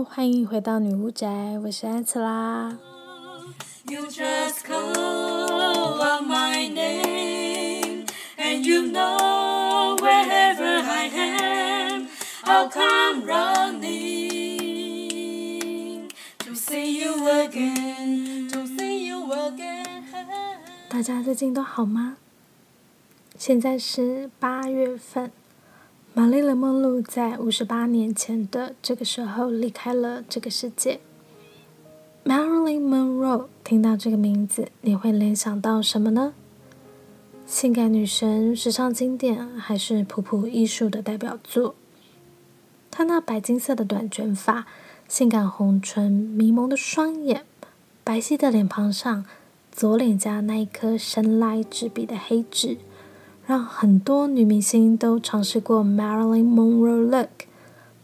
Hello，欢迎回到女巫宅，我是安琪拉。You just call out my name, and you know wherever I am, I'll come running to see you again, to see you again. 大家最近都好吗？现在是八月份。玛丽莲·梦露在五十八年前的这个时候离开了这个世界。Marilyn Monroe，听到这个名字，你会联想到什么呢？性感女神、时尚经典，还是普普艺术的代表作？她那白金色的短卷发、性感红唇、迷蒙的双眼、白皙的脸庞上，左脸颊那一颗神来之笔的黑痣。让很多女明星都尝试过 Marilyn Monroe look，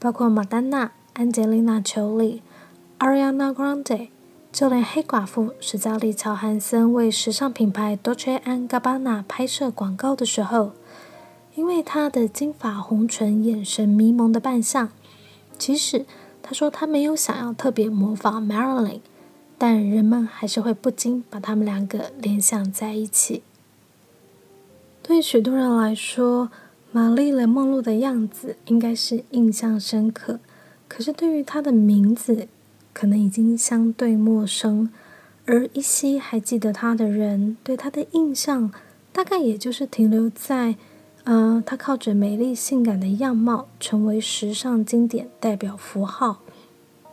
包括玛丹娜、安吉丽娜·裘丽、Ariana Grande，就连黑寡妇史嘉丽·乔韩森为时尚品牌 Dolce & Gabbana 拍摄广告的时候，因为她的金发红唇、眼神迷蒙的扮相，即使她说她没有想要特别模仿 Marilyn，但人们还是会不禁把他们两个联想在一起。对许多人来说，玛丽莲·梦露的样子应该是印象深刻，可是对于她的名字，可能已经相对陌生。而依稀还记得她的人，对她的印象，大概也就是停留在，呃，她靠着美丽性感的样貌，成为时尚经典代表符号。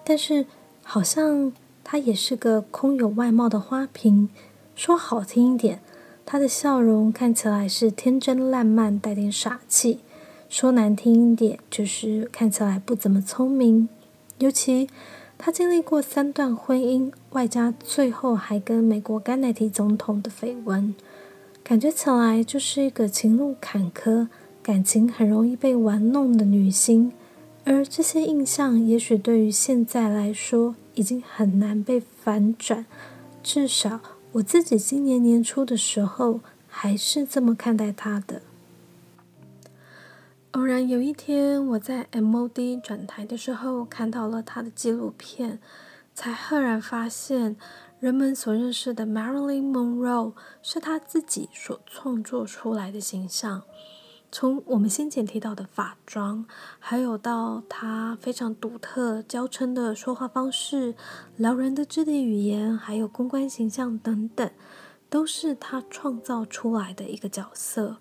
但是，好像她也是个空有外貌的花瓶，说好听一点。她的笑容看起来是天真烂漫，带点傻气；说难听一点，就是看起来不怎么聪明。尤其她经历过三段婚姻，外加最后还跟美国甘乃迪总统的绯闻，感觉起来就是一个情路坎坷、感情很容易被玩弄的女星。而这些印象，也许对于现在来说，已经很难被反转，至少。我自己今年年初的时候，还是这么看待他的。偶然有一天，我在 MOD 转台的时候，看到了他的纪录片，才赫然发现，人们所认识的 Marilyn Monroe 是他自己所创作出来的形象。从我们先前提到的法装，还有到他非常独特、娇嗔的说话方式、撩人的肢体语言，还有公关形象等等，都是他创造出来的一个角色。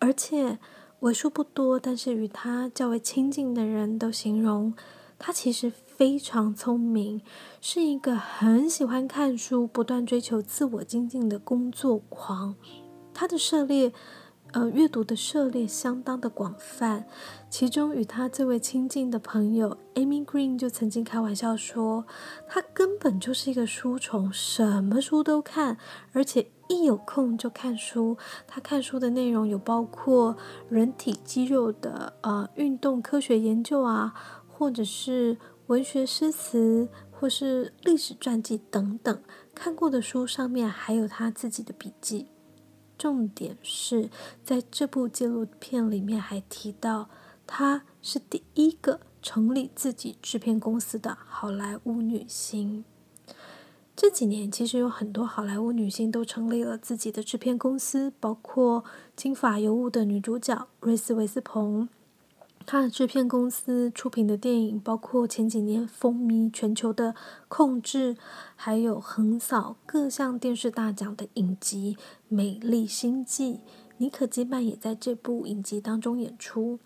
而且为数不多，但是与他较为亲近的人都形容，他其实非常聪明，是一个很喜欢看书、不断追求自我精进的工作狂。他的涉猎。呃，阅读的涉猎相当的广泛，其中与他最为亲近的朋友 Amy Green 就曾经开玩笑说，他根本就是一个书虫，什么书都看，而且一有空就看书。他看书的内容有包括人体肌肉的呃运动科学研究啊，或者是文学诗词，或是历史传记等等。看过的书上面还有他自己的笔记。重点是在这部纪录片里面还提到，她是第一个成立自己制片公司的好莱坞女星。这几年其实有很多好莱坞女星都成立了自己的制片公司，包括金发尤物的女主角瑞斯维斯彭。他的制片公司出品的电影包括前几年风靡全球的《控制》，还有横扫各项电视大奖的影集《美丽心计》。妮可基曼也在这部影集当中演出。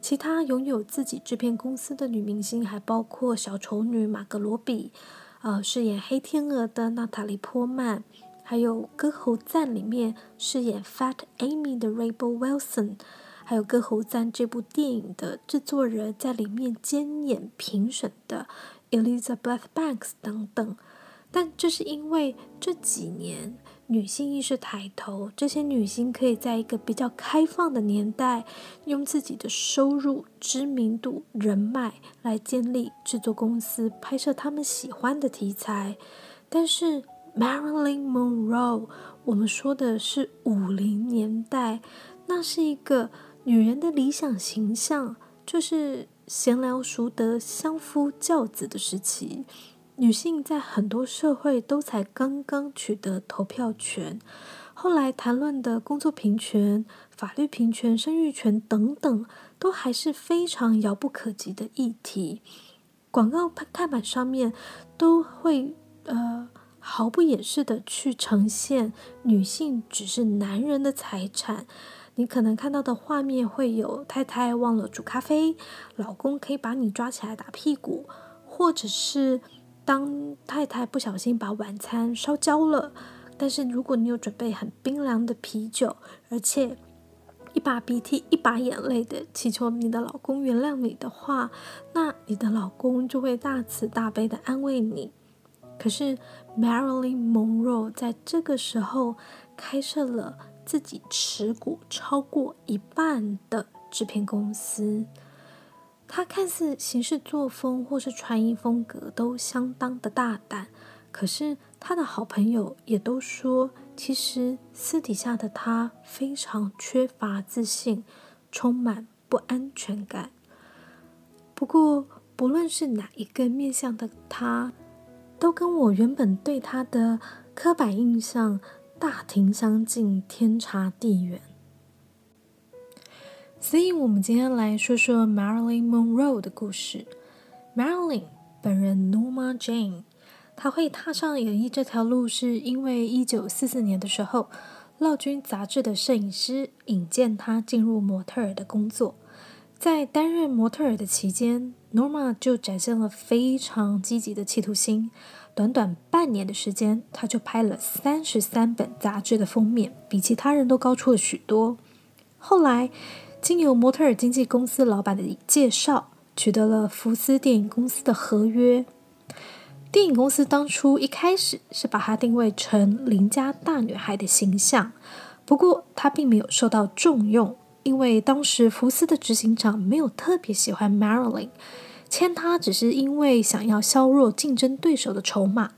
其他拥有自己制片公司的女明星还包括小丑女玛格罗比，呃，饰演黑天鹅的娜塔莉波曼，还有《歌喉赞》里面饰演 Fat Amy 的 Rebel Wilson。还有《歌喉赞》这部电影的制作人在里面兼演评审的 Elizabeth Banks 等等，但这是因为这几年女性意识抬头，这些女星可以在一个比较开放的年代，用自己的收入、知名度、人脉来建立制作公司，拍摄他们喜欢的题材。但是 Marilyn Monroe，我们说的是五零年代，那是一个。女人的理想形象就是贤良淑德、相夫教子的时期，女性在很多社会都才刚刚取得投票权。后来谈论的工作平权、法律平权、生育权等等，都还是非常遥不可及的议题。广告看板上面都会呃毫不掩饰的去呈现女性只是男人的财产。你可能看到的画面会有太太忘了煮咖啡，老公可以把你抓起来打屁股，或者是当太太不小心把晚餐烧焦了。但是如果你有准备很冰凉的啤酒，而且一把鼻涕一把眼泪的祈求你的老公原谅你的话，那你的老公就会大慈大悲的安慰你。可是 Marilyn Monroe 在这个时候开设了自己持股超过一半的制片公司，他看似行事作风或是穿衣风格都相当的大胆。可是他的好朋友也都说，其实私底下的他非常缺乏自信，充满不安全感。不过，不论是哪一个面向的他，都跟我原本对他的刻板印象大庭相径，天差地远。所以，我们今天来说说 Marilyn Monroe 的故事。Marilyn 本人 Norma Jane。她会踏上演艺这条路，是因为一九四四年的时候，《劳军》杂志的摄影师引荐她进入模特儿的工作。在担任模特儿的期间，Norma 就展现了非常积极的企图心。短短半年的时间，他就拍了三十三本杂志的封面，比其他人都高出了许多。后来，经由模特儿经纪公司老板的介绍，取得了福斯电影公司的合约。电影公司当初一开始是把她定位成邻家大女孩的形象，不过她并没有受到重用，因为当时福斯的执行长没有特别喜欢 Marilyn，签她只是因为想要削弱竞争对手的筹码。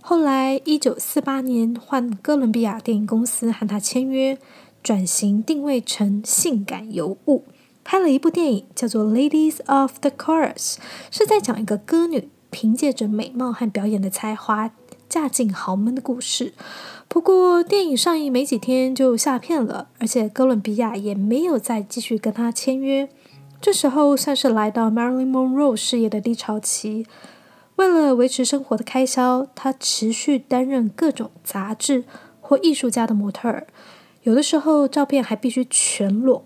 后来，一九四八年换哥伦比亚电影公司和她签约，转型定位成性感尤物，拍了一部电影叫做《Ladies of the Chorus》，是在讲一个歌女。凭借着美貌和表演的才华，嫁进豪门的故事。不过，电影上映没几天就下片了，而且哥伦比亚也没有再继续跟他签约。这时候算是来到 Marilyn Monroe 事业的低潮期。为了维持生活的开销，她持续担任各种杂志或艺术家的模特儿，有的时候照片还必须全裸。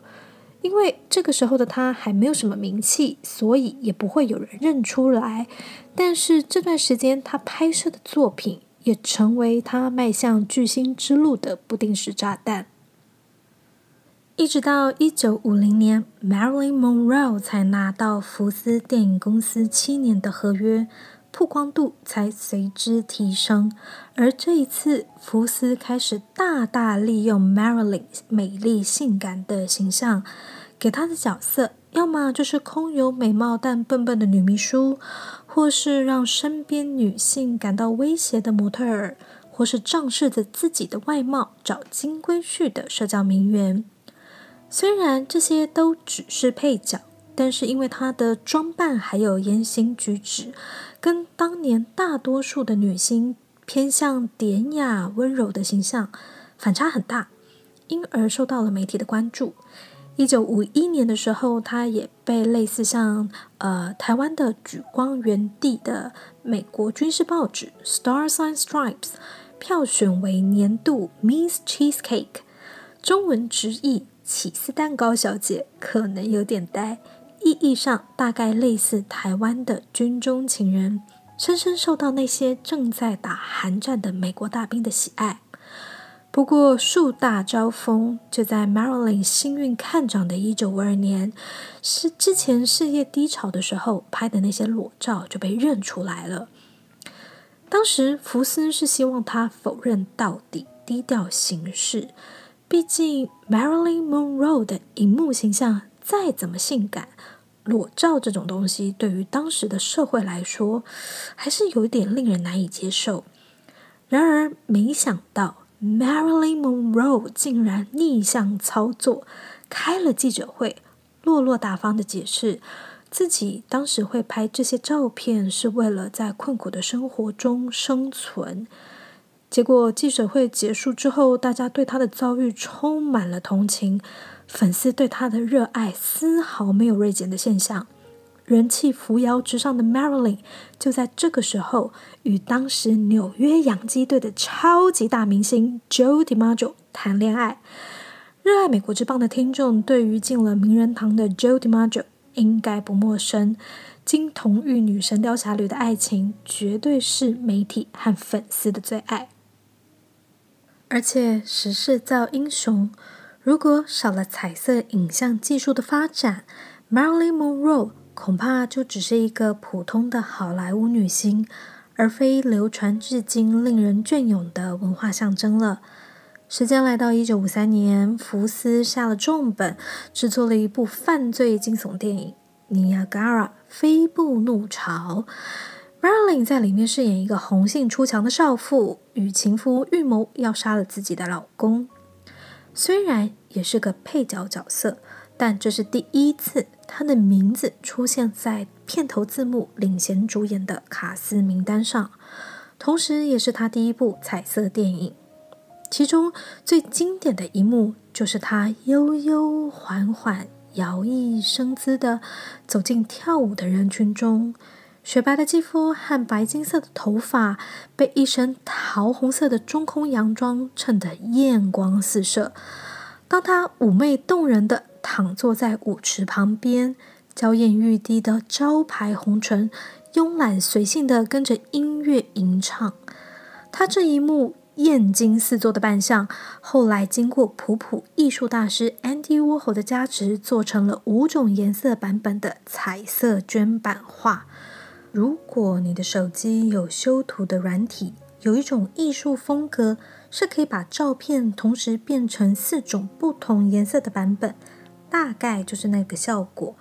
因为这个时候的他还没有什么名气，所以也不会有人认出来。但是这段时间，他拍摄的作品也成为他迈向巨星之路的不定时炸弹。一直到一九五零年，Marilyn Monroe 才拿到福斯电影公司七年的合约。曝光度才随之提升，而这一次，福斯开始大大利用 Marilyn 美丽性感的形象，给她的角色，要么就是空有美貌但笨笨的女秘书，或是让身边女性感到威胁的模特儿，或是仗势着自己的外貌找金龟婿的社交名媛。虽然这些都只是配角。但是因为她的装扮还有言行举止，跟当年大多数的女星偏向典雅温柔的形象反差很大，因而受到了媒体的关注。一九五一年的时候，她也被类似像呃台湾的莒光园地的美国军事报纸《Stars and Stripes》票选为年度 Miss Cheesecake，中文直译起司蛋糕小姐，可能有点呆。意义上大概类似台湾的军中情人，深深受到那些正在打韩战的美国大兵的喜爱。不过树大招风，就在 Marilyn 幸运看涨的一九五二年，是之前事业低潮的时候拍的那些裸照就被认出来了。当时福斯是希望他否认到底，低调行事。毕竟 Marilyn Monroe 的荧幕形象再怎么性感。裸照这种东西，对于当时的社会来说，还是有点令人难以接受。然而，没想到 Marilyn Monroe 竟然逆向操作，开了记者会，落落大方的解释，自己当时会拍这些照片，是为了在困苦的生活中生存。结果记者会结束之后，大家对他的遭遇充满了同情，粉丝对他的热爱丝毫没有锐减的现象。人气扶摇直上的 Marilyn 就在这个时候与当时纽约洋基队的超级大明星 Joe DiMaggio 谈恋爱。热爱美国之棒的听众对于进了名人堂的 Joe DiMaggio 应该不陌生。金童玉女《神雕侠侣》的爱情绝对是媒体和粉丝的最爱。而且时势造英雄，如果少了彩色影像技术的发展，Marilyn Monroe 恐怕就只是一个普通的好莱坞女星，而非流传至今、令人隽永的文化象征了。时间来到一九五三年，福斯下了重本，制作了一部犯罪惊悚电影《尼亚加拉：飞步怒潮》。Marilyn 在里面饰演一个红杏出墙的少妇，与情夫预谋要杀了自己的老公。虽然也是个配角角色，但这是第一次她的名字出现在片头字幕领衔主演的卡司名单上，同时也是她第一部彩色电影。其中最经典的一幕就是她悠悠缓缓、摇曳生姿的走进跳舞的人群中。雪白的肌肤和白金色的头发被一身桃红色的中空洋装衬得艳光四射。当她妩媚动人地躺坐在舞池旁边，娇艳欲滴的招牌红唇慵懒随性地跟着音乐吟唱。她这一幕艳惊四座的扮相，后来经过普普艺术大师 Andy Warhol 的加持，做成了五种颜色版本的彩色绢版画。如果你的手机有修图的软体，有一种艺术风格是可以把照片同时变成四种不同颜色的版本，大概就是那个效果。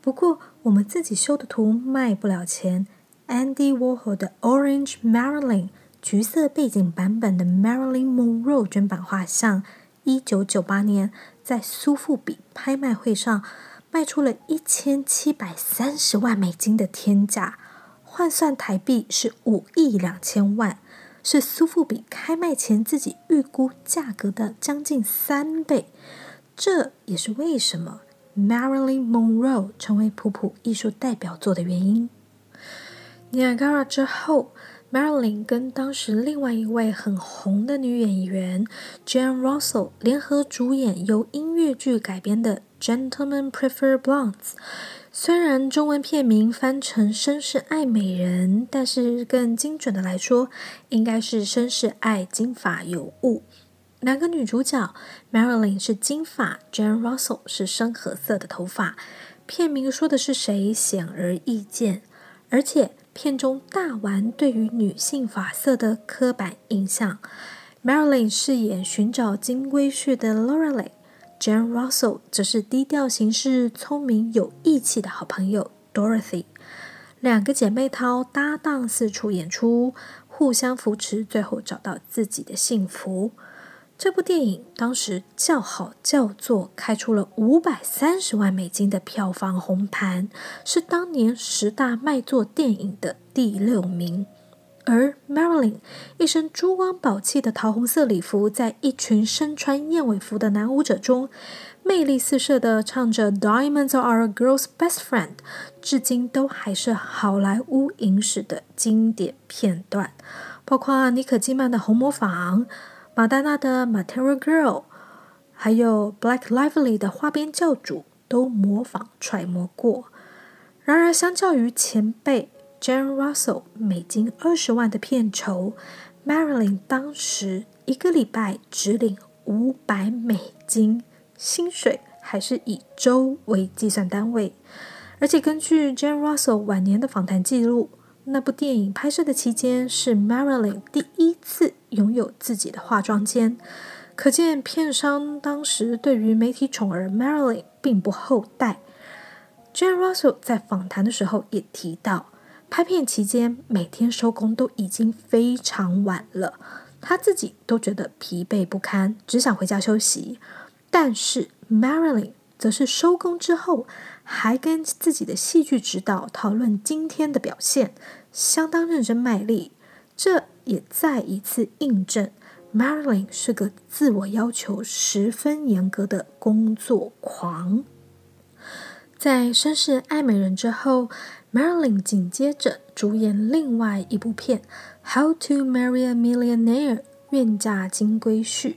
不过我们自己修的图卖不了钱。Andy Warhol 的 Orange Marilyn 橘色背景版本的 Marilyn Monroe 绢版画像，一九九八年在苏富比拍卖会上卖出了一千七百三十万美金的天价。换算台币是五亿两千万，是苏富比开卖前自己预估价格的将近三倍。这也是为什么 Marilyn Monroe 成为普普艺术代表作的原因。尼亚加拉之后，Marilyn 跟当时另外一位很红的女演员 Jane Russell 联合主演由音乐剧改编的《Gentlemen Prefer Blondes》。虽然中文片名翻成《绅士爱美人》，但是更精准的来说，应该是《绅士爱金发尤物》。两个女主角，Marilyn 是金发，Jane Russell 是深褐色的头发。片名说的是谁，显而易见。而且片中大玩对于女性发色的刻板印象。Marilyn 饰演寻找金龟婿的 Lorelei。Jane Russell 则是低调行事、聪明有义气的好朋友 Dorothy，两个姐妹淘搭档四处演出，互相扶持，最后找到自己的幸福。这部电影当时叫好叫座，开出了五百三十万美金的票房红盘，是当年十大卖座电影的第六名。而 Marilyn 一身珠光宝气的桃红色礼服，在一群身穿燕尾服的男舞者中，魅力四射的唱着《Diamonds Are a Girl's Best Friend》，至今都还是好莱坞影史的经典片段。包括妮可基曼的《红模仿》，马丹娜的《Material Girl》，还有 Black Lively 的《花边教主》，都模仿揣摩过。然而，相较于前辈，Jane Russell 美金二十万的片酬，Marilyn 当时一个礼拜只领五百美金，薪水还是以周为计算单位。而且根据 Jane Russell 晚年的访谈记录，那部电影拍摄的期间是 Marilyn 第一次拥有自己的化妆间，可见片商当时对于媒体宠儿 Marilyn 并不厚待。Jane Russell 在访谈的时候也提到。拍片期间，每天收工都已经非常晚了，他自己都觉得疲惫不堪，只想回家休息。但是 Marilyn 则是收工之后还跟自己的戏剧指导讨论今天的表现，相当认真卖力。这也再一次印证 Marilyn 是个自我要求十分严格的工作狂。在《绅士爱美人》之后，Marilyn 紧接着主演另外一部片《How to Marry a Millionaire》（愿嫁金龟婿）。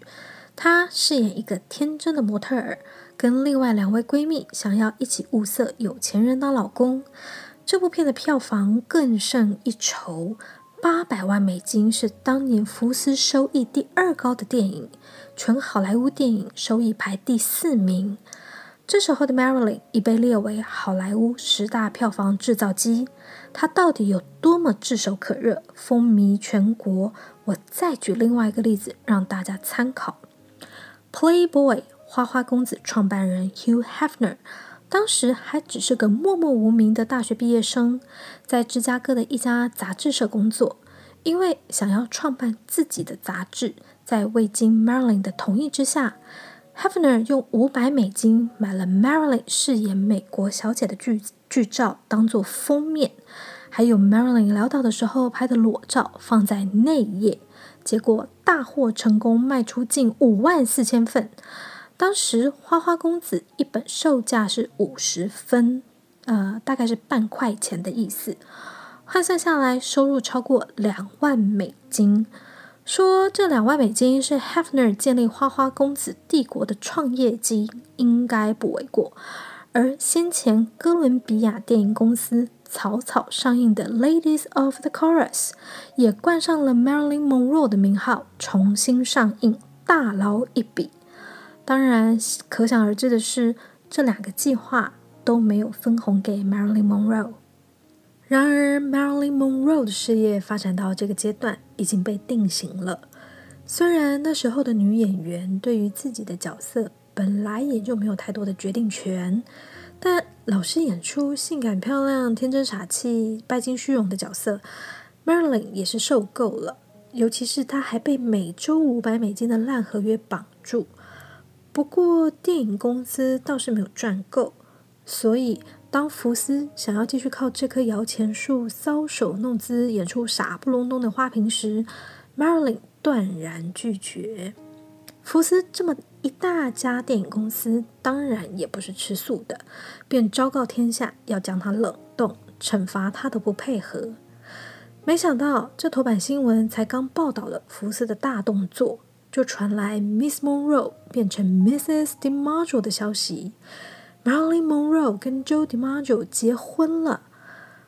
她饰演一个天真的模特儿，跟另外两位闺蜜想要一起物色有钱人当老公。这部片的票房更胜一筹，八百万美金是当年福斯收益第二高的电影，全好莱坞电影收益排第四名。这时候的 Marilyn 已被列为好莱坞十大票房制造机，她到底有多么炙手可热、风靡全国？我再举另外一个例子让大家参考。Playboy 花花公子创办人 Hugh Hefner，当时还只是个默默无名的大学毕业生，在芝加哥的一家杂志社工作。因为想要创办自己的杂志，在未经 Marilyn 的同意之下，Hefner 用五百美金买了 Marilyn 饰演美国小姐的剧剧照当做封面，还有 Marilyn 潦倒的时候拍的裸照放在内页。结果大获成功，卖出近五万四千份。当时花花公子一本售价是五十分，呃，大概是半块钱的意思。换算下来，收入超过两万美金。说这两万美金是 Hefner 建立花花公子帝国的创业基金，应该不为过。而先前哥伦比亚电影公司。草草上映的《Ladies of the Chorus》也冠上了 Marilyn Monroe 的名号，重新上映，大捞一笔。当然，可想而知的是，这两个计划都没有分红给 Marilyn Monroe。然而，Marilyn Monroe 的事业发展到这个阶段已经被定型了。虽然那时候的女演员对于自己的角色本来也就没有太多的决定权。但老是演出性感漂亮、天真傻气、拜金虚荣的角色，Marilyn 也是受够了。尤其是她还被每周五百美金的烂合约绑住。不过电影公司倒是没有赚够，所以当福斯想要继续靠这棵摇钱树搔首弄姿演出傻不隆咚的花瓶时，Marilyn 断然拒绝。福斯这么一大家电影公司，当然也不是吃素的，便昭告天下要将他冷冻，惩罚他的不配合。没想到这头版新闻才刚报道了福斯的大动作，就传来 Miss Monroe 变成 Mrs. DiMaggio 的消息，Marilyn Monroe 跟 Joe DiMaggio 结婚了，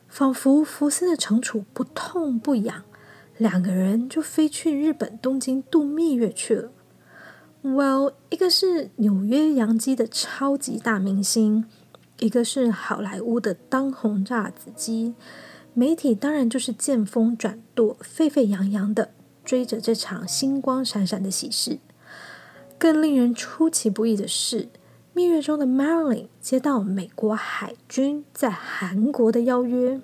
仿佛福斯的惩处不痛不痒，两个人就飞去日本东京度蜜月去了。Well，一个是纽约洋基的超级大明星，一个是好莱坞的当红炸子鸡，媒体当然就是见风转舵，沸沸扬扬的追着这场星光闪闪的喜事。更令人出其不意的是，蜜月中的 Marilyn 接到美国海军在韩国的邀约，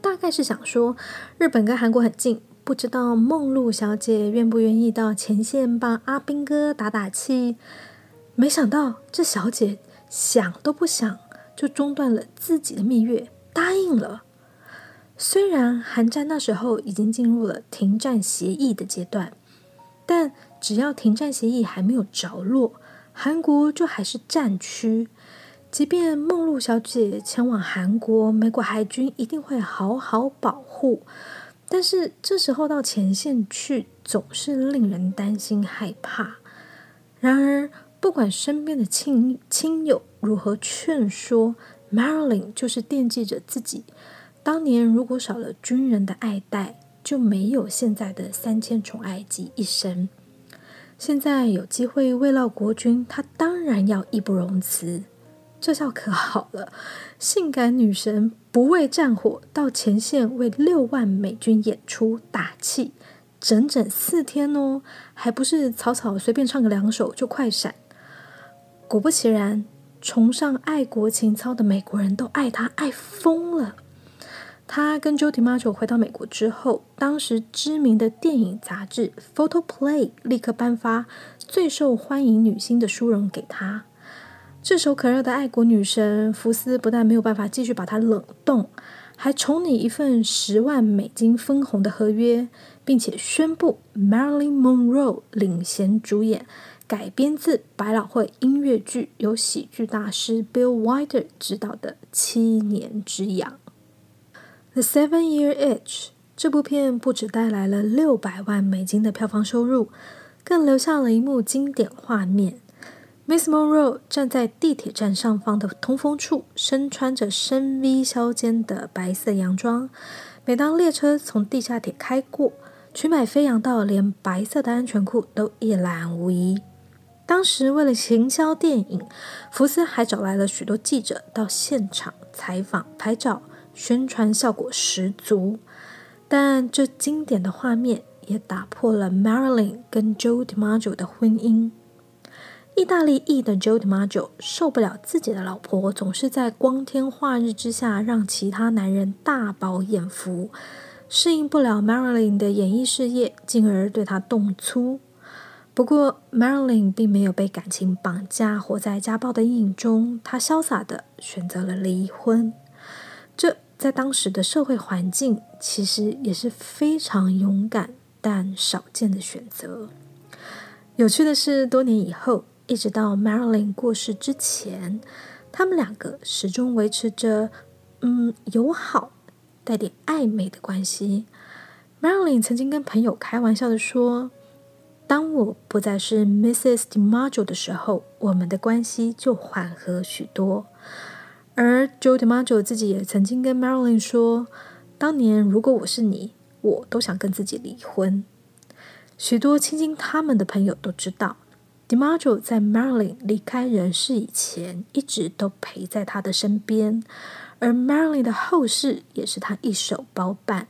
大概是想说日本跟韩国很近。不知道梦露小姐愿不愿意到前线帮阿兵哥打打气？没想到这小姐想都不想就中断了自己的蜜月，答应了。虽然韩战那时候已经进入了停战协议的阶段，但只要停战协议还没有着落，韩国就还是战区。即便梦露小姐前往韩国，美国海军一定会好好保护。但是这时候到前线去，总是令人担心害怕。然而，不管身边的亲亲友如何劝说，Marilyn 就是惦记着自己。当年如果少了军人的爱戴，就没有现在的三千宠爱及一生。现在有机会慰劳国军，她当然要义不容辞。这下可好了，性感女神不畏战火，到前线为六万美军演出打气，整整四天哦，还不是草草随便唱个两首就快闪。果不其然，崇尚爱国情操的美国人都爱她爱疯了。她跟 j o d i Marshall 回到美国之后，当时知名的电影杂志《Photo Play》立刻颁发最受欢迎女星的殊荣给她。炙手可热的爱国女神福斯不但没有办法继续把她冷冻，还宠你一份十万美金分红的合约，并且宣布 Marilyn Monroe 领衔主演改编自百老汇音乐剧，由喜剧大师 Bill Wilder 执导的《七年之痒》。The Seven Year Itch 这部片不只带来了六百万美金的票房收入，更留下了一幕经典画面。Miss Monroe 站在地铁站上方的通风处，身穿着深 V 削肩的白色洋装。每当列车从地下铁开过，裙摆飞扬到连白色的安全裤都一览无遗。当时为了行销电影，福斯还找来了许多记者到现场采访、拍照，宣传效果十足。但这经典的画面也打破了 Marilyn 跟 Joe DiMaggio 的婚姻。意大利裔的 Joe DiMaggio 受不了自己的老婆总是在光天化日之下让其他男人大饱眼福，适应不了 Marilyn 的演艺事业，进而对她动粗。不过 Marilyn 并没有被感情绑架，活在家暴的阴影中，她潇洒的选择了离婚。这在当时的社会环境，其实也是非常勇敢但少见的选择。有趣的是，多年以后。一直到 Marilyn 过世之前，他们两个始终维持着嗯友好、带点暧昧的关系。Marilyn 曾经跟朋友开玩笑的说：“当我不再是 Mrs. DiMaggio 的时候，我们的关系就缓和许多。”而 Joe DiMaggio 自己也曾经跟 Marilyn 说：“当年如果我是你，我都想跟自己离婚。”许多亲近他们的朋友都知道。DiMaggio 在 Marilyn 离开人世以前，一直都陪在他的身边，而 Marilyn 的后事也是他一手包办。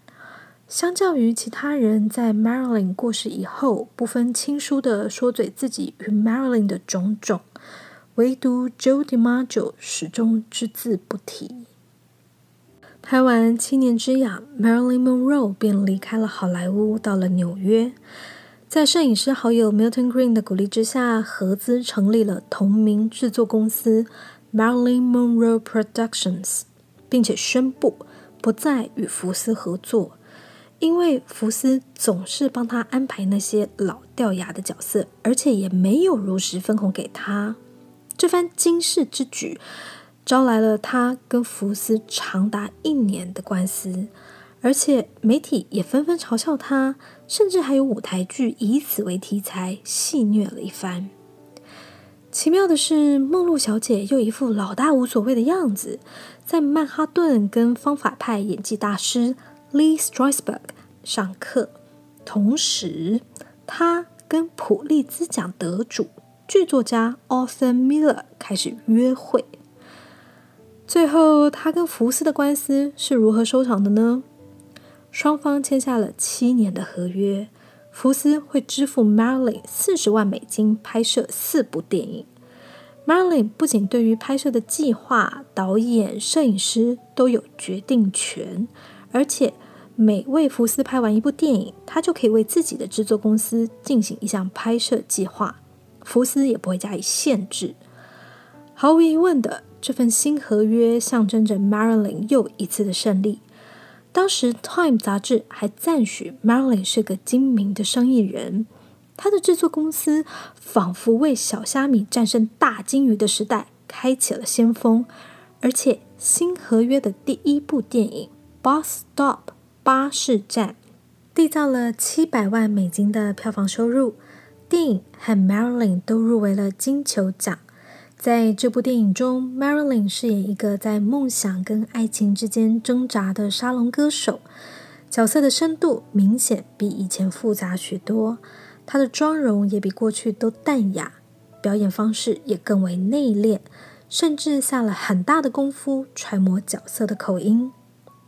相较于其他人在 Marilyn 过世以后不分亲疏的说嘴自己与 Marilyn 的种种，唯独 Joe DiMaggio 始终只字不提。拍完《七年之痒》，Marilyn Monroe 便离开了好莱坞，到了纽约。在摄影师好友 Milton Green 的鼓励之下，合资成立了同名制作公司 Marilyn Monroe Productions，并且宣布不再与福斯合作，因为福斯总是帮他安排那些老掉牙的角色，而且也没有如实分红给他。这番惊世之举，招来了他跟福斯长达一年的官司。而且媒体也纷纷嘲笑他，甚至还有舞台剧以此为题材戏谑了一番。奇妙的是，梦露小姐又一副老大无所谓的样子，在曼哈顿跟方法派演技大师 Lee Strasberg 上课，同时她跟普利兹奖得主剧作家 Arthur Miller 开始约会。最后，他跟福斯的官司是如何收场的呢？双方签下了七年的合约，福斯会支付 Marilyn 四十万美金拍摄四部电影。Marilyn 不仅对于拍摄的计划、导演、摄影师都有决定权，而且每位福斯拍完一部电影，他就可以为自己的制作公司进行一项拍摄计划，福斯也不会加以限制。毫无疑问的，这份新合约象征着 Marilyn 又一次的胜利。当时《Time》杂志还赞许 Marilyn 是个精明的生意人，他的制作公司仿佛为小虾米战胜大鲸鱼的时代开启了先锋。而且新合约的第一部电影《Bus Stop》巴士站缔造了七百万美金的票房收入，电影和 Marilyn 都入围了金球奖。在这部电影中，Marilyn 饰演一个在梦想跟爱情之间挣扎的沙龙歌手，角色的深度明显比以前复杂许多。她的妆容也比过去都淡雅，表演方式也更为内敛，甚至下了很大的功夫揣摩角色的口音。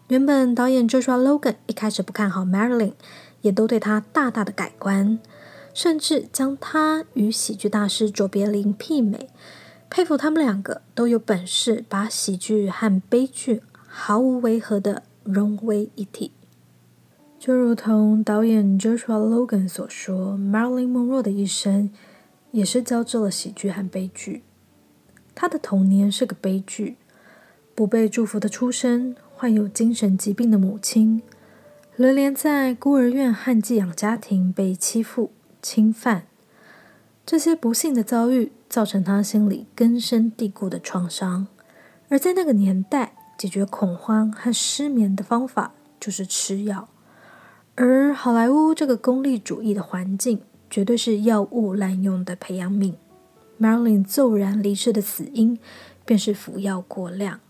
原本导演 Joshua Logan 一开始不看好 Marilyn，也都对她大大的改观，甚至将他与喜剧大师卓别林媲美。佩服他们两个都有本事把喜剧和悲剧毫无违和的融为一体，就如同导演 Joshua Logan 所说，Marilyn Monroe 的一生也是交织了喜剧和悲剧。他的童年是个悲剧，不被祝福的出生，患有精神疾病的母亲，流连在孤儿院和寄养家庭被欺负、侵犯，这些不幸的遭遇造成他心里根深蒂固的创伤。而在那个年代，解决恐慌和失眠的方法就是吃药。而好莱坞这个功利主义的环境，绝对是药物滥用的培养皿。Marilyn 骤然离世的死因，便是服药过量。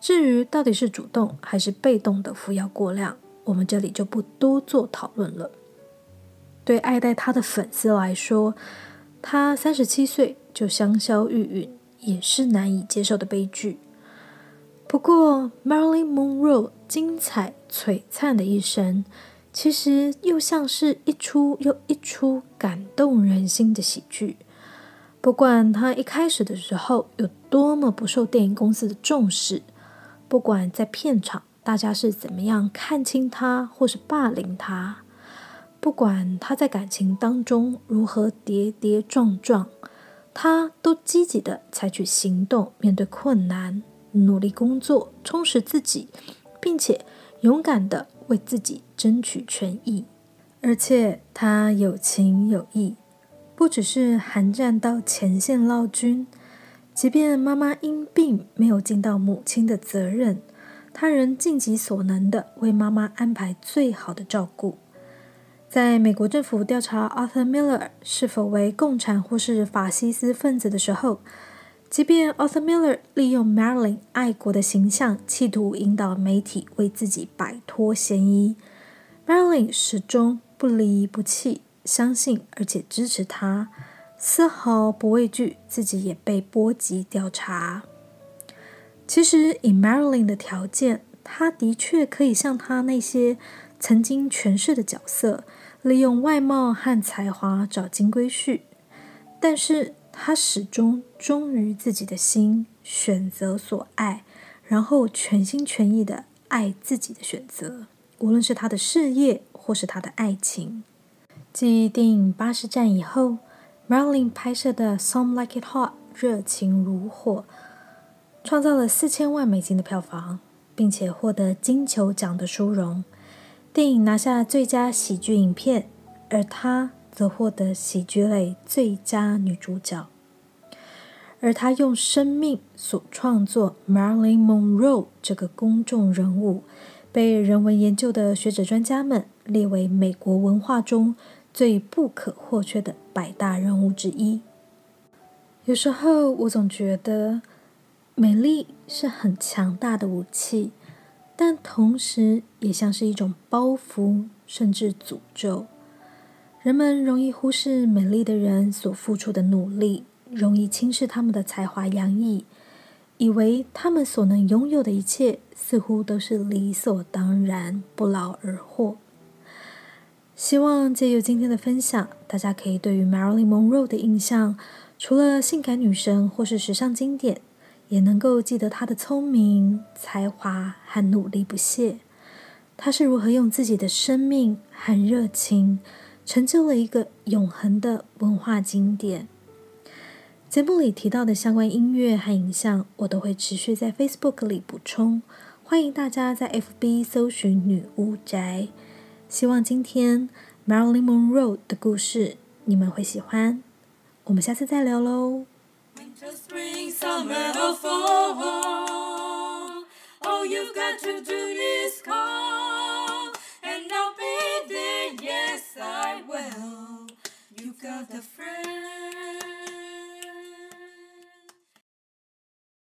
至于到底是主动还是被动的服药过量，我们这里就不多做讨论了。对爱戴他的粉丝来说，他三十七岁就香消玉殒，也是难以接受的悲剧。不过，Marilyn Monroe 精彩璀璨的一生，其实又像是一出又一出感动人心的喜剧。不管他一开始的时候有多么不受电影公司的重视，不管在片场大家是怎么样看轻他或是霸凌他，不管他在感情当中如何跌跌撞撞，他都积极地采取行动面对困难。努力工作，充实自己，并且勇敢地为自己争取权益。而且他有情有义，不只是寒战到前线劳军，即便妈妈因病没有尽到母亲的责任，他仍尽己所能地为妈妈安排最好的照顾。在美国政府调查 Arthur Miller 是否为共产或是法西斯分子的时候，即便 Arthur Miller 利用 Marilyn 爱国的形象，企图引导媒体为自己摆脱嫌疑，Marilyn 始终不离不弃，相信而且支持他，丝毫不畏惧自己也被波及调查。其实以 Marilyn 的条件，他的确可以像他那些曾经诠释的角色，利用外貌和才华找金龟婿，但是。他始终忠于自己的心，选择所爱，然后全心全意的爱自己的选择，无论是他的事业或是他的爱情。继电影《巴士站》以后，Marilyn 拍摄的《Some Like It Hot》热情如火，创造了四千万美金的票房，并且获得金球奖的殊荣。电影拿下最佳喜剧影片，而她。则获得喜剧类最佳女主角，而她用生命所创作 Marilyn Monroe 这个公众人物，被人文研究的学者专家们列为美国文化中最不可或缺的百大人物之一。有时候我总觉得，美丽是很强大的武器，但同时也像是一种包袱，甚至诅咒。人们容易忽视美丽的人所付出的努力，容易轻视他们的才华洋溢，以为他们所能拥有的一切似乎都是理所当然、不劳而获。希望借由今天的分享，大家可以对于 Marilyn Monroe 的印象，除了性感女神或是时尚经典，也能够记得她的聪明、才华和努力不懈。她是如何用自己的生命和热情，成就了一个永恒的文化经典。节目里提到的相关音乐和影像，我都会持续在 Facebook 里补充。欢迎大家在 FB 搜寻“女巫宅”。希望今天 Marilyn Monroe 的故事你们会喜欢。我们下次再聊喽。For spring, summer, or fall, all you've got to do is call.